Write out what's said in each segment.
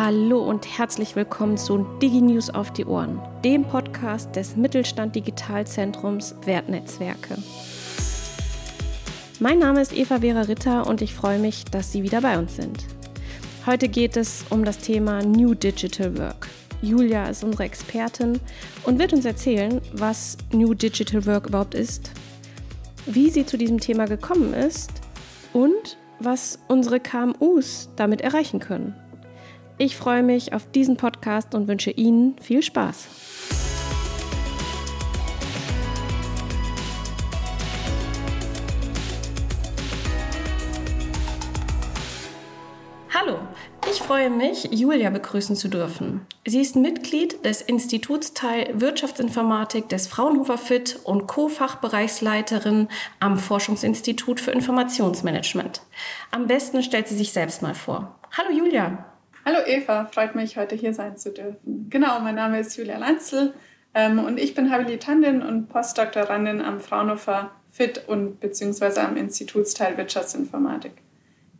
Hallo und herzlich willkommen zu DigiNews auf die Ohren, dem Podcast des Mittelstand Digitalzentrums Wertnetzwerke. Mein Name ist Eva Vera Ritter und ich freue mich, dass Sie wieder bei uns sind. Heute geht es um das Thema New Digital Work. Julia ist unsere Expertin und wird uns erzählen, was New Digital Work überhaupt ist, wie sie zu diesem Thema gekommen ist und was unsere KMUs damit erreichen können. Ich freue mich auf diesen Podcast und wünsche Ihnen viel Spaß. Hallo, ich freue mich, Julia begrüßen zu dürfen. Sie ist Mitglied des Institutsteil Wirtschaftsinformatik des Fraunhofer FIT und Co-Fachbereichsleiterin am Forschungsinstitut für Informationsmanagement. Am besten stellt sie sich selbst mal vor. Hallo Julia. Hallo Eva, freut mich, heute hier sein zu dürfen. Genau, mein Name ist Julia Lanzel ähm, und ich bin Habilitantin und Postdoktorandin am Fraunhofer FIT und beziehungsweise am Institutsteil Wirtschaftsinformatik.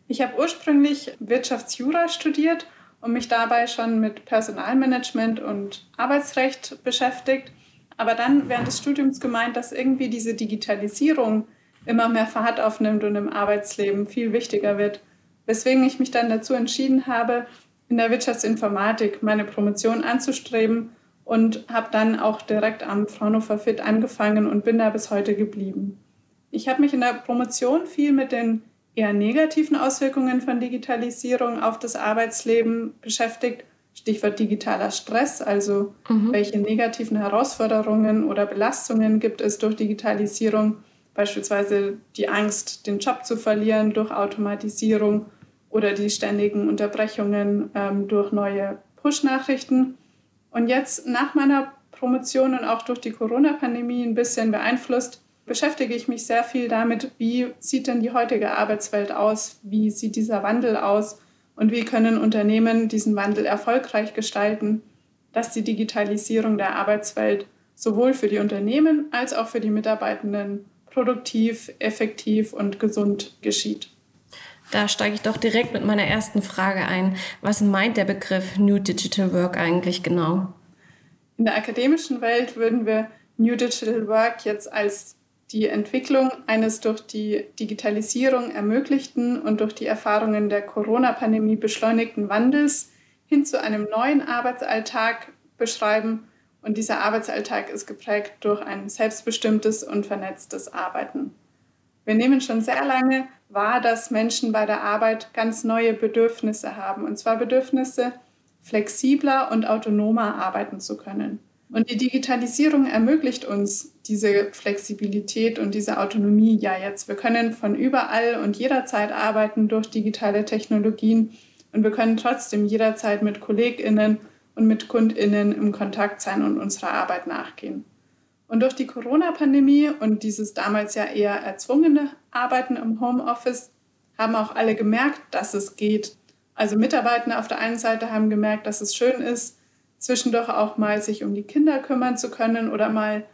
Ich habe ursprünglich Wirtschaftsjura studiert und mich dabei schon mit Personalmanagement und Arbeitsrecht beschäftigt, aber dann während des Studiums gemeint, dass irgendwie diese Digitalisierung immer mehr Fahrt aufnimmt und im Arbeitsleben viel wichtiger wird, weswegen ich mich dann dazu entschieden habe, in der Wirtschaftsinformatik meine Promotion anzustreben und habe dann auch direkt am Fraunhofer FIT angefangen und bin da bis heute geblieben. Ich habe mich in der Promotion viel mit den eher negativen Auswirkungen von Digitalisierung auf das Arbeitsleben beschäftigt. Stichwort digitaler Stress, also mhm. welche negativen Herausforderungen oder Belastungen gibt es durch Digitalisierung, beispielsweise die Angst, den Job zu verlieren durch Automatisierung oder die ständigen Unterbrechungen ähm, durch neue Push-Nachrichten. Und jetzt nach meiner Promotion und auch durch die Corona-Pandemie ein bisschen beeinflusst, beschäftige ich mich sehr viel damit, wie sieht denn die heutige Arbeitswelt aus, wie sieht dieser Wandel aus und wie können Unternehmen diesen Wandel erfolgreich gestalten, dass die Digitalisierung der Arbeitswelt sowohl für die Unternehmen als auch für die Mitarbeitenden produktiv, effektiv und gesund geschieht. Da steige ich doch direkt mit meiner ersten Frage ein. Was meint der Begriff New Digital Work eigentlich genau? In der akademischen Welt würden wir New Digital Work jetzt als die Entwicklung eines durch die Digitalisierung ermöglichten und durch die Erfahrungen der Corona-Pandemie beschleunigten Wandels hin zu einem neuen Arbeitsalltag beschreiben. Und dieser Arbeitsalltag ist geprägt durch ein selbstbestimmtes und vernetztes Arbeiten. Wir nehmen schon sehr lange wahr, dass Menschen bei der Arbeit ganz neue Bedürfnisse haben. Und zwar Bedürfnisse, flexibler und autonomer arbeiten zu können. Und die Digitalisierung ermöglicht uns diese Flexibilität und diese Autonomie ja jetzt. Wir können von überall und jederzeit arbeiten durch digitale Technologien und wir können trotzdem jederzeit mit Kolleginnen und mit Kundinnen im Kontakt sein und unserer Arbeit nachgehen. Und durch die Corona-Pandemie und dieses damals ja eher erzwungene Arbeiten im Homeoffice haben auch alle gemerkt, dass es geht. Also Mitarbeiter auf der einen Seite haben gemerkt, dass es schön ist, zwischendurch auch mal sich um die Kinder kümmern zu können oder mal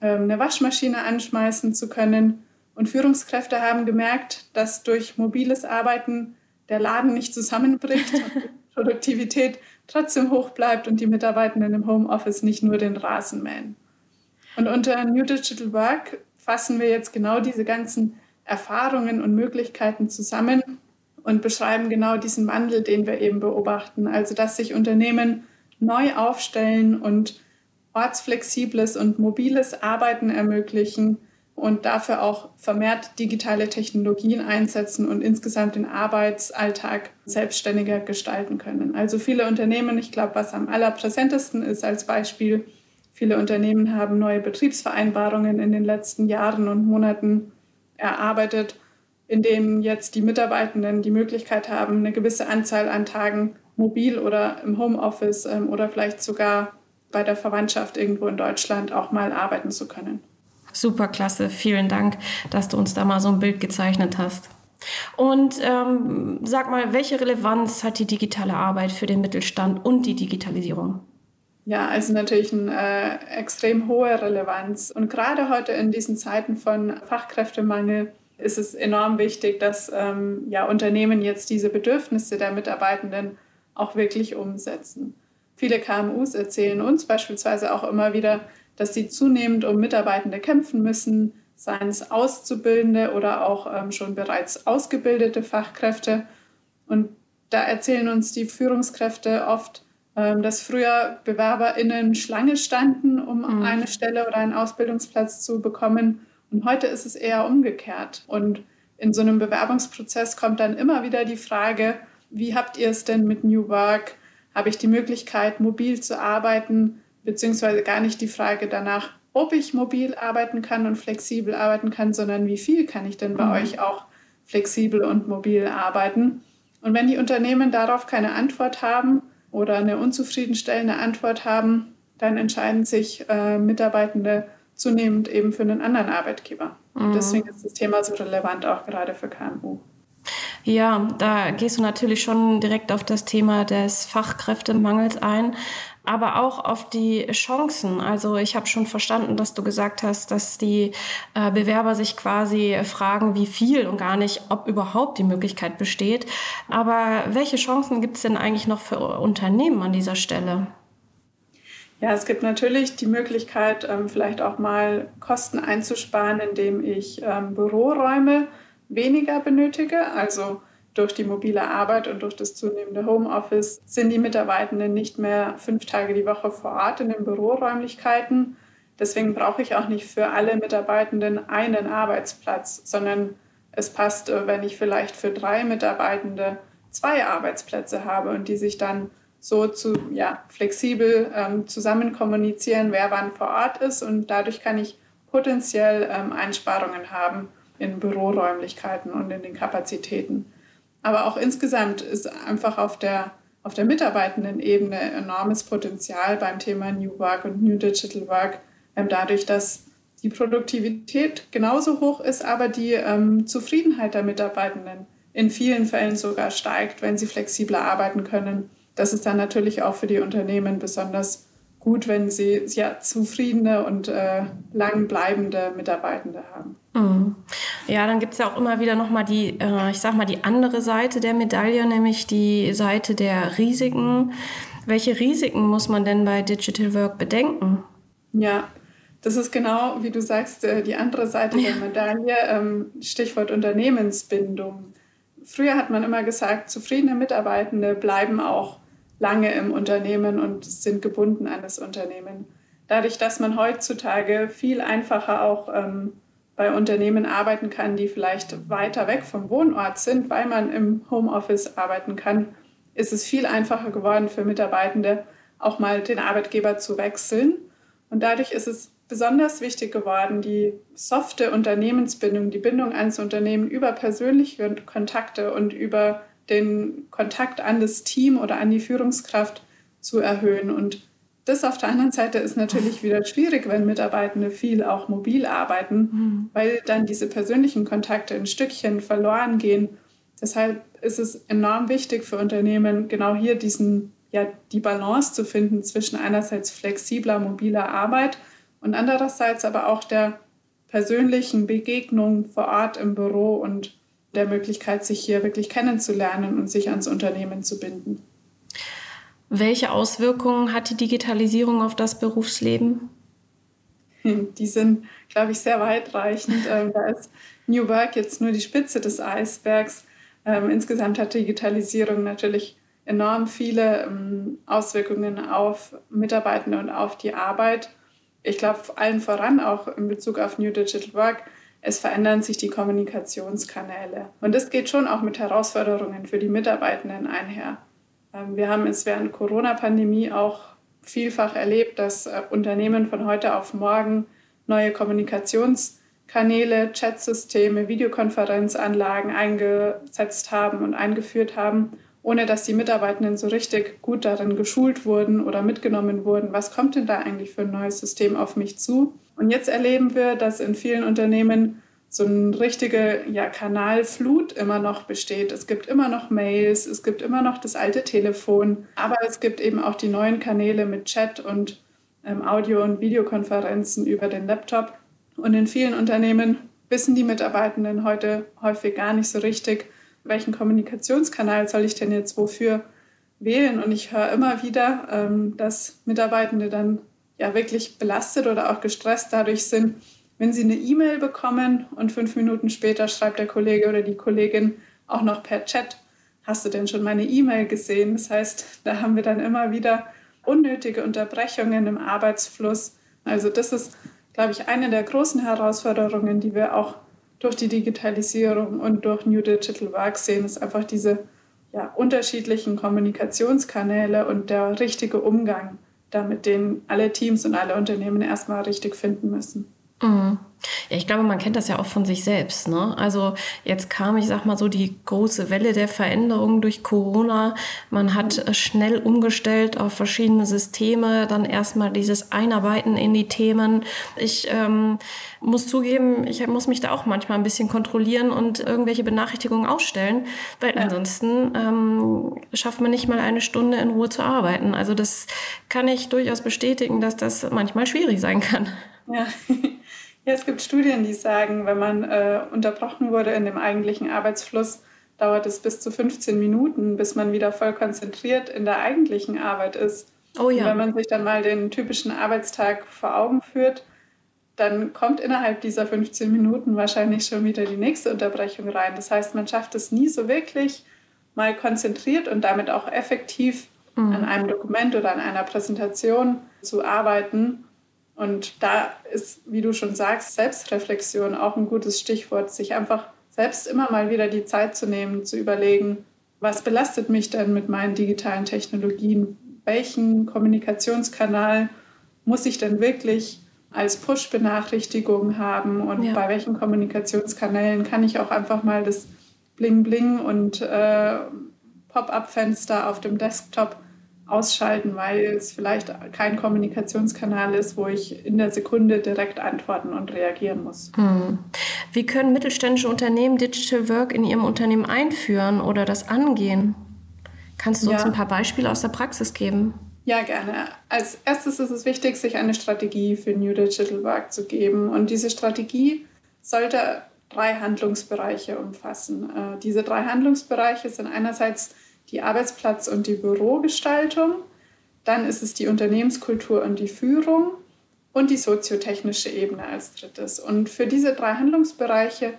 ähm, eine Waschmaschine anschmeißen zu können. Und Führungskräfte haben gemerkt, dass durch mobiles Arbeiten der Laden nicht zusammenbricht und die Produktivität trotzdem hoch bleibt und die Mitarbeitenden im Homeoffice nicht nur den Rasen mähen. Und unter New Digital Work fassen wir jetzt genau diese ganzen Erfahrungen und Möglichkeiten zusammen und beschreiben genau diesen Wandel, den wir eben beobachten. Also, dass sich Unternehmen neu aufstellen und ortsflexibles und mobiles Arbeiten ermöglichen und dafür auch vermehrt digitale Technologien einsetzen und insgesamt den Arbeitsalltag selbstständiger gestalten können. Also viele Unternehmen, ich glaube, was am allerpräsentesten ist als Beispiel, Viele Unternehmen haben neue Betriebsvereinbarungen in den letzten Jahren und Monaten erarbeitet, in denen jetzt die Mitarbeitenden die Möglichkeit haben, eine gewisse Anzahl an Tagen mobil oder im Homeoffice ähm, oder vielleicht sogar bei der Verwandtschaft irgendwo in Deutschland auch mal arbeiten zu können. Super klasse, vielen Dank, dass du uns da mal so ein Bild gezeichnet hast. Und ähm, sag mal, welche Relevanz hat die digitale Arbeit für den Mittelstand und die Digitalisierung? Ja, also natürlich eine äh, extrem hohe Relevanz. Und gerade heute in diesen Zeiten von Fachkräftemangel ist es enorm wichtig, dass ähm, ja, Unternehmen jetzt diese Bedürfnisse der Mitarbeitenden auch wirklich umsetzen. Viele KMUs erzählen uns beispielsweise auch immer wieder, dass sie zunehmend um Mitarbeitende kämpfen müssen, seien es Auszubildende oder auch ähm, schon bereits ausgebildete Fachkräfte. Und da erzählen uns die Führungskräfte oft, dass früher BewerberInnen Schlange standen, um mhm. eine Stelle oder einen Ausbildungsplatz zu bekommen. Und heute ist es eher umgekehrt. Und in so einem Bewerbungsprozess kommt dann immer wieder die Frage, wie habt ihr es denn mit New Work? Habe ich die Möglichkeit, mobil zu arbeiten? Beziehungsweise gar nicht die Frage danach, ob ich mobil arbeiten kann und flexibel arbeiten kann, sondern wie viel kann ich denn bei mhm. euch auch flexibel und mobil arbeiten? Und wenn die Unternehmen darauf keine Antwort haben oder eine unzufriedenstellende Antwort haben, dann entscheiden sich äh, Mitarbeitende zunehmend eben für einen anderen Arbeitgeber. Mhm. Deswegen ist das Thema so relevant auch gerade für KMU. Ja, da gehst du natürlich schon direkt auf das Thema des Fachkräftemangels ein, aber auch auf die Chancen. Also ich habe schon verstanden, dass du gesagt hast, dass die äh, Bewerber sich quasi fragen, wie viel und gar nicht, ob überhaupt die Möglichkeit besteht. Aber welche Chancen gibt es denn eigentlich noch für Unternehmen an dieser Stelle? Ja, es gibt natürlich die Möglichkeit, ähm, vielleicht auch mal Kosten einzusparen, indem ich ähm, Büroräume weniger benötige. Also durch die mobile Arbeit und durch das zunehmende Homeoffice sind die Mitarbeitenden nicht mehr fünf Tage die Woche vor Ort in den Büroräumlichkeiten. Deswegen brauche ich auch nicht für alle Mitarbeitenden einen Arbeitsplatz, sondern es passt, äh, wenn ich vielleicht für drei Mitarbeitende zwei Arbeitsplätze habe und die sich dann so zu, ja, flexibel ähm, zusammen kommunizieren, wer wann vor Ort ist. Und dadurch kann ich potenziell ähm, Einsparungen haben in Büroräumlichkeiten und in den Kapazitäten. Aber auch insgesamt ist einfach auf der, auf der mitarbeitenden Ebene enormes Potenzial beim Thema New Work und New Digital Work, ähm, dadurch, dass die Produktivität genauso hoch ist, aber die ähm, Zufriedenheit der Mitarbeitenden in vielen Fällen sogar steigt, wenn sie flexibler arbeiten können. Das ist dann natürlich auch für die Unternehmen besonders gut, wenn sie ja, zufriedene und äh, lang bleibende Mitarbeitende haben. Mhm. Ja, dann gibt es ja auch immer wieder nochmal die, äh, ich sag mal, die andere Seite der Medaille, nämlich die Seite der Risiken. Welche Risiken muss man denn bei Digital Work bedenken? Ja, das ist genau, wie du sagst, äh, die andere Seite der Medaille, ähm, Stichwort Unternehmensbindung. Früher hat man immer gesagt, zufriedene Mitarbeitende bleiben auch lange im Unternehmen und sind gebunden an das Unternehmen. Dadurch, dass man heutzutage viel einfacher auch ähm, bei Unternehmen arbeiten kann, die vielleicht weiter weg vom Wohnort sind, weil man im Homeoffice arbeiten kann, ist es viel einfacher geworden für Mitarbeitende, auch mal den Arbeitgeber zu wechseln. Und dadurch ist es besonders wichtig geworden, die softe Unternehmensbindung, die Bindung ans Unternehmen über persönliche Kontakte und über den Kontakt an das Team oder an die Führungskraft zu erhöhen. Und das auf der anderen Seite ist natürlich wieder schwierig, wenn Mitarbeitende viel auch mobil arbeiten, mhm. weil dann diese persönlichen Kontakte ein Stückchen verloren gehen. Deshalb ist es enorm wichtig für Unternehmen, genau hier diesen, ja, die Balance zu finden zwischen einerseits flexibler, mobiler Arbeit und andererseits aber auch der persönlichen Begegnung vor Ort im Büro und der Möglichkeit, sich hier wirklich kennenzulernen und sich ans Unternehmen zu binden. Welche Auswirkungen hat die Digitalisierung auf das Berufsleben? Die sind, glaube ich, sehr weitreichend. Ähm, da ist New Work jetzt nur die Spitze des Eisbergs. Ähm, insgesamt hat Digitalisierung natürlich enorm viele ähm, Auswirkungen auf Mitarbeitende und auf die Arbeit. Ich glaube, allen voran auch in Bezug auf New Digital Work es verändern sich die Kommunikationskanäle. Und das geht schon auch mit Herausforderungen für die Mitarbeitenden einher. Ähm, wir haben es während Corona-Pandemie auch vielfach erlebt, dass äh, Unternehmen von heute auf morgen neue Kommunikationskanäle, Chatsysteme, Videokonferenzanlagen eingesetzt haben und eingeführt haben, ohne dass die Mitarbeitenden so richtig gut darin geschult wurden oder mitgenommen wurden. Was kommt denn da eigentlich für ein neues System auf mich zu? Und jetzt erleben wir, dass in vielen Unternehmen so eine richtige ja, Kanalflut immer noch besteht. Es gibt immer noch Mails, es gibt immer noch das alte Telefon, aber es gibt eben auch die neuen Kanäle mit Chat und ähm, Audio- und Videokonferenzen über den Laptop. Und in vielen Unternehmen wissen die Mitarbeitenden heute häufig gar nicht so richtig, welchen Kommunikationskanal soll ich denn jetzt wofür wählen. Und ich höre immer wieder, ähm, dass Mitarbeitende dann ja wirklich belastet oder auch gestresst dadurch sind, wenn sie eine E-Mail bekommen und fünf Minuten später schreibt der Kollege oder die Kollegin auch noch per Chat, hast du denn schon meine E-Mail gesehen? Das heißt, da haben wir dann immer wieder unnötige Unterbrechungen im Arbeitsfluss. Also das ist, glaube ich, eine der großen Herausforderungen, die wir auch durch die Digitalisierung und durch New Digital Work sehen, ist einfach diese ja, unterschiedlichen Kommunikationskanäle und der richtige Umgang, damit den alle Teams und alle Unternehmen erstmal richtig finden müssen. Mhm. Ja, ich glaube, man kennt das ja auch von sich selbst. Ne? Also jetzt kam, ich sag mal so, die große Welle der Veränderungen durch Corona. Man hat äh, schnell umgestellt auf verschiedene Systeme, dann erstmal dieses Einarbeiten in die Themen. Ich ähm, muss zugeben, ich muss mich da auch manchmal ein bisschen kontrollieren und irgendwelche Benachrichtigungen ausstellen, weil ja. ansonsten ähm, schafft man nicht mal eine Stunde in Ruhe zu arbeiten. Also das kann ich durchaus bestätigen, dass das manchmal schwierig sein kann. Ja. Ja, es gibt Studien, die sagen, wenn man äh, unterbrochen wurde in dem eigentlichen Arbeitsfluss, dauert es bis zu 15 Minuten, bis man wieder voll konzentriert in der eigentlichen Arbeit ist. Oh ja. Und wenn man sich dann mal den typischen Arbeitstag vor Augen führt, dann kommt innerhalb dieser 15 Minuten wahrscheinlich schon wieder die nächste Unterbrechung rein. Das heißt, man schafft es nie so wirklich, mal konzentriert und damit auch effektiv mhm. an einem Dokument oder an einer Präsentation zu arbeiten und da ist, wie du schon sagst, Selbstreflexion auch ein gutes Stichwort, sich einfach selbst immer mal wieder die Zeit zu nehmen, zu überlegen, was belastet mich denn mit meinen digitalen Technologien? Welchen Kommunikationskanal muss ich denn wirklich als Push-Benachrichtigung haben und ja. bei welchen Kommunikationskanälen kann ich auch einfach mal das Bling-Bling und äh, Pop-up-Fenster auf dem Desktop ausschalten, weil es vielleicht kein Kommunikationskanal ist, wo ich in der Sekunde direkt antworten und reagieren muss. Hm. Wie können mittelständische Unternehmen Digital Work in ihrem Unternehmen einführen oder das angehen? Kannst du ja. uns ein paar Beispiele aus der Praxis geben? Ja, gerne. Als erstes ist es wichtig, sich eine Strategie für New Digital Work zu geben. Und diese Strategie sollte drei Handlungsbereiche umfassen. Äh, diese drei Handlungsbereiche sind einerseits die Arbeitsplatz- und die Bürogestaltung. Dann ist es die Unternehmenskultur und die Führung und die soziotechnische Ebene als drittes. Und für diese drei Handlungsbereiche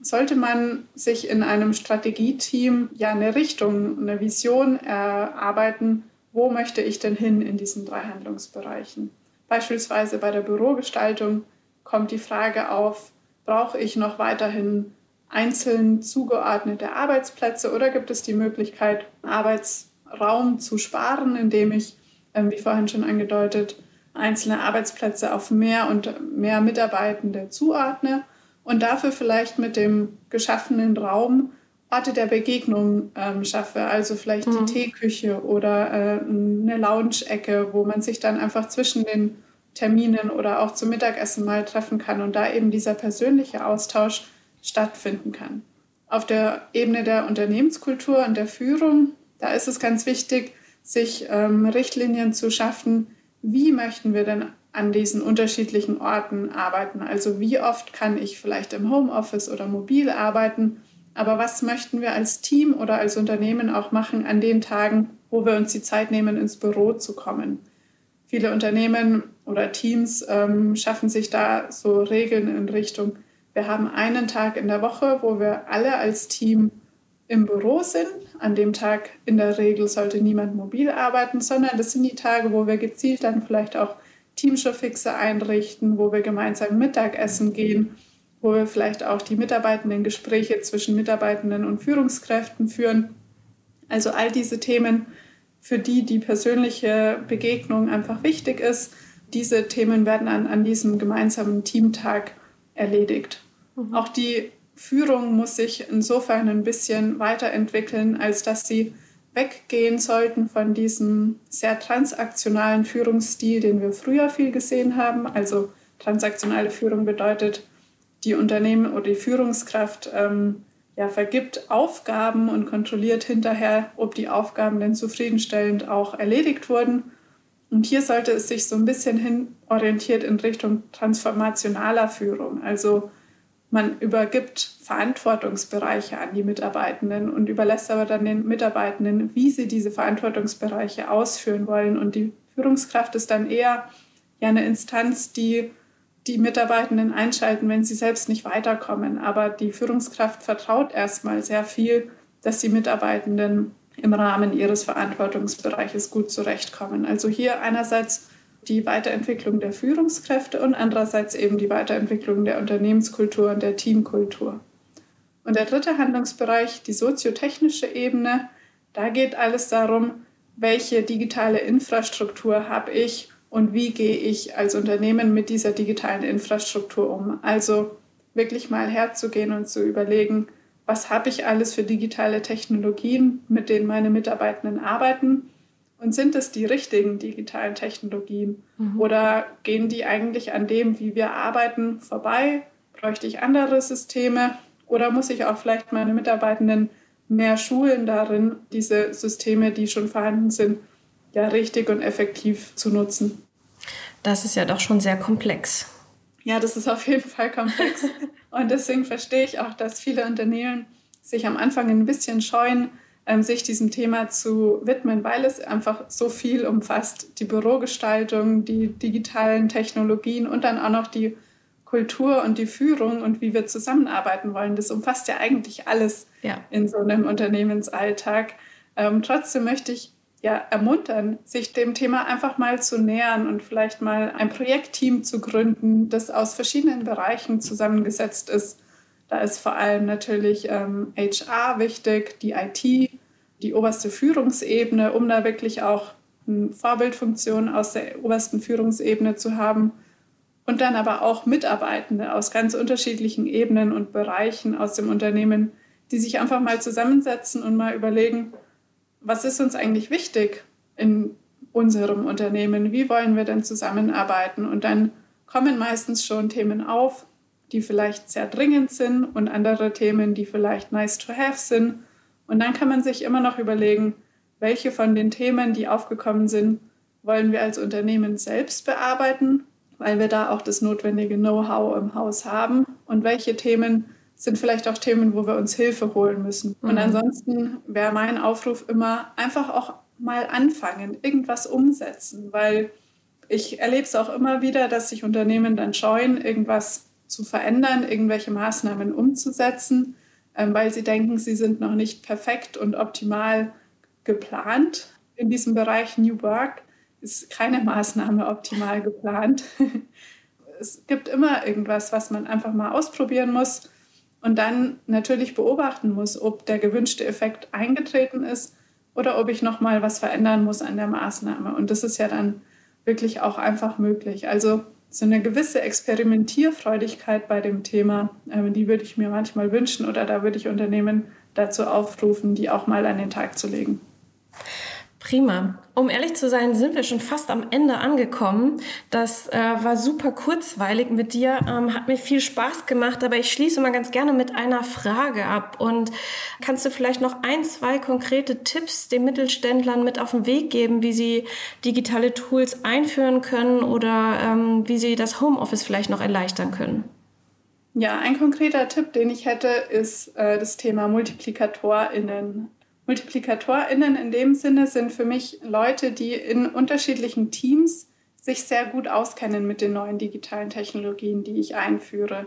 sollte man sich in einem Strategieteam ja eine Richtung, eine Vision erarbeiten, wo möchte ich denn hin in diesen drei Handlungsbereichen. Beispielsweise bei der Bürogestaltung kommt die Frage auf, brauche ich noch weiterhin einzeln zugeordnete Arbeitsplätze oder gibt es die Möglichkeit, Arbeitsraum zu sparen, indem ich, ähm, wie vorhin schon angedeutet, einzelne Arbeitsplätze auf mehr und mehr Mitarbeitende zuordne und dafür vielleicht mit dem geschaffenen Raum Orte der Begegnung ähm, schaffe, also vielleicht mhm. die Teeküche oder äh, eine Lounge-Ecke, wo man sich dann einfach zwischen den Terminen oder auch zum Mittagessen mal treffen kann und da eben dieser persönliche Austausch stattfinden kann. Auf der Ebene der Unternehmenskultur und der Führung, da ist es ganz wichtig, sich ähm, Richtlinien zu schaffen, wie möchten wir denn an diesen unterschiedlichen Orten arbeiten. Also wie oft kann ich vielleicht im Homeoffice oder mobil arbeiten, aber was möchten wir als Team oder als Unternehmen auch machen an den Tagen, wo wir uns die Zeit nehmen, ins Büro zu kommen. Viele Unternehmen oder Teams ähm, schaffen sich da so Regeln in Richtung, wir haben einen Tag in der Woche, wo wir alle als Team im Büro sind. An dem Tag in der Regel sollte niemand mobil arbeiten, sondern das sind die Tage, wo wir gezielt dann vielleicht auch Teamshowfixe einrichten, wo wir gemeinsam Mittagessen gehen, wo wir vielleicht auch die mitarbeitenden Gespräche zwischen Mitarbeitenden und Führungskräften führen. Also all diese Themen, für die die persönliche Begegnung einfach wichtig ist, diese Themen werden an, an diesem gemeinsamen Teamtag erledigt. Mhm. Auch die Führung muss sich insofern ein bisschen weiterentwickeln, als dass sie weggehen sollten von diesem sehr transaktionalen Führungsstil, den wir früher viel gesehen haben. Also transaktionale Führung bedeutet, die Unternehmen oder die Führungskraft ähm, ja, vergibt Aufgaben und kontrolliert hinterher, ob die Aufgaben denn zufriedenstellend auch erledigt wurden. Und hier sollte es sich so ein bisschen hin orientiert in Richtung transformationaler Führung. Also man übergibt Verantwortungsbereiche an die Mitarbeitenden und überlässt aber dann den Mitarbeitenden, wie sie diese Verantwortungsbereiche ausführen wollen. Und die Führungskraft ist dann eher ja eine Instanz, die die Mitarbeitenden einschalten, wenn sie selbst nicht weiterkommen. Aber die Führungskraft vertraut erstmal sehr viel, dass die Mitarbeitenden im Rahmen ihres Verantwortungsbereiches gut zurechtkommen. Also hier einerseits die Weiterentwicklung der Führungskräfte und andererseits eben die Weiterentwicklung der Unternehmenskultur und der Teamkultur. Und der dritte Handlungsbereich, die soziotechnische Ebene, da geht alles darum, welche digitale Infrastruktur habe ich und wie gehe ich als Unternehmen mit dieser digitalen Infrastruktur um. Also wirklich mal herzugehen und zu überlegen, was habe ich alles für digitale Technologien, mit denen meine Mitarbeitenden arbeiten und sind es die richtigen digitalen Technologien? Mhm. Oder gehen die eigentlich an dem, wie wir arbeiten, vorbei? Bräuchte ich andere Systeme? Oder muss ich auch vielleicht meine Mitarbeitenden mehr schulen darin, diese Systeme, die schon vorhanden sind, ja richtig und effektiv zu nutzen? Das ist ja doch schon sehr komplex. Ja, das ist auf jeden Fall komplex. und deswegen verstehe ich auch, dass viele Unternehmen sich am Anfang ein bisschen scheuen, sich diesem Thema zu widmen, weil es einfach so viel umfasst. Die Bürogestaltung, die digitalen Technologien und dann auch noch die Kultur und die Führung und wie wir zusammenarbeiten wollen. Das umfasst ja eigentlich alles ja. in so einem Unternehmensalltag. Ähm, trotzdem möchte ich ja ermuntern, sich dem Thema einfach mal zu nähern und vielleicht mal ein Projektteam zu gründen, das aus verschiedenen Bereichen zusammengesetzt ist da ist vor allem natürlich ähm, HR wichtig, die IT, die oberste Führungsebene, um da wirklich auch eine Vorbildfunktion aus der obersten Führungsebene zu haben. Und dann aber auch Mitarbeitende aus ganz unterschiedlichen Ebenen und Bereichen aus dem Unternehmen, die sich einfach mal zusammensetzen und mal überlegen, was ist uns eigentlich wichtig in unserem Unternehmen? Wie wollen wir denn zusammenarbeiten? Und dann kommen meistens schon Themen auf, die vielleicht sehr dringend sind und andere Themen, die vielleicht nice to have sind. Und dann kann man sich immer noch überlegen, welche von den Themen, die aufgekommen sind, wollen wir als Unternehmen selbst bearbeiten, weil wir da auch das notwendige Know-how im Haus haben und welche Themen sind vielleicht auch Themen, wo wir uns Hilfe holen müssen. Mhm. Und ansonsten wäre mein Aufruf immer einfach auch mal anfangen, irgendwas umsetzen, weil ich erlebe es auch immer wieder, dass sich Unternehmen dann scheuen, irgendwas zu verändern, irgendwelche Maßnahmen umzusetzen, ähm, weil sie denken, sie sind noch nicht perfekt und optimal geplant. In diesem Bereich New Work ist keine Maßnahme optimal geplant. es gibt immer irgendwas, was man einfach mal ausprobieren muss und dann natürlich beobachten muss, ob der gewünschte Effekt eingetreten ist oder ob ich noch mal was verändern muss an der Maßnahme. Und das ist ja dann wirklich auch einfach möglich. Also so eine gewisse Experimentierfreudigkeit bei dem Thema, äh, die würde ich mir manchmal wünschen oder da würde ich Unternehmen dazu aufrufen, die auch mal an den Tag zu legen. Prima. Um ehrlich zu sein, sind wir schon fast am Ende angekommen. Das äh, war super kurzweilig mit dir, ähm, hat mir viel Spaß gemacht, aber ich schließe mal ganz gerne mit einer Frage ab. Und kannst du vielleicht noch ein, zwei konkrete Tipps den Mittelständlern mit auf den Weg geben, wie sie digitale Tools einführen können oder ähm, wie sie das Homeoffice vielleicht noch erleichtern können? Ja, ein konkreter Tipp, den ich hätte, ist äh, das Thema MultiplikatorInnen. MultiplikatorInnen in dem Sinne sind für mich Leute, die in unterschiedlichen Teams sich sehr gut auskennen mit den neuen digitalen Technologien, die ich einführe.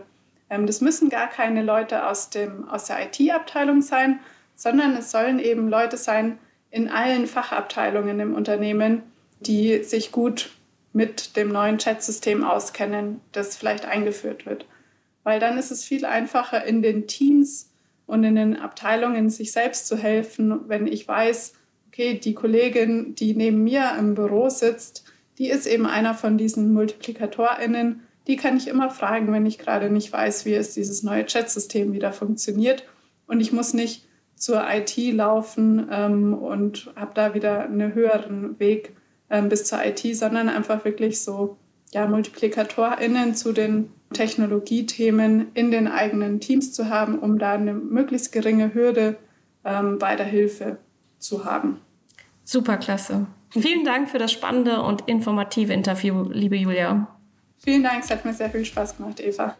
Ähm, das müssen gar keine Leute aus, dem, aus der IT-Abteilung sein, sondern es sollen eben Leute sein in allen Fachabteilungen im Unternehmen, die sich gut mit dem neuen Chat-System auskennen, das vielleicht eingeführt wird. Weil dann ist es viel einfacher in den Teams und in den Abteilungen sich selbst zu helfen, wenn ich weiß, okay, die Kollegin, die neben mir im Büro sitzt, die ist eben einer von diesen MultiplikatorInnen. Die kann ich immer fragen, wenn ich gerade nicht weiß, wie es dieses neue Chat-System wieder funktioniert. Und ich muss nicht zur IT laufen ähm, und habe da wieder einen höheren Weg ähm, bis zur IT, sondern einfach wirklich so ja, MultiplikatorInnen zu den Technologiethemen in den eigenen Teams zu haben, um da eine möglichst geringe Hürde ähm, bei der Hilfe zu haben. Superklasse. Vielen Dank für das spannende und informative Interview, liebe Julia. Vielen Dank, es hat mir sehr viel Spaß gemacht, Eva.